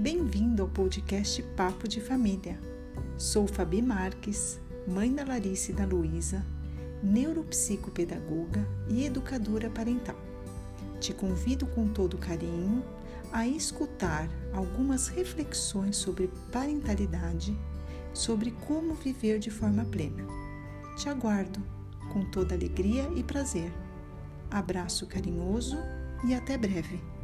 Bem-vindo ao podcast Papo de Família. Sou Fabi Marques, mãe da Larissa e da Luísa, neuropsicopedagoga e educadora parental. Te convido com todo carinho a escutar algumas reflexões sobre parentalidade, sobre como viver de forma plena. Te aguardo com toda alegria e prazer. Abraço carinhoso e até breve.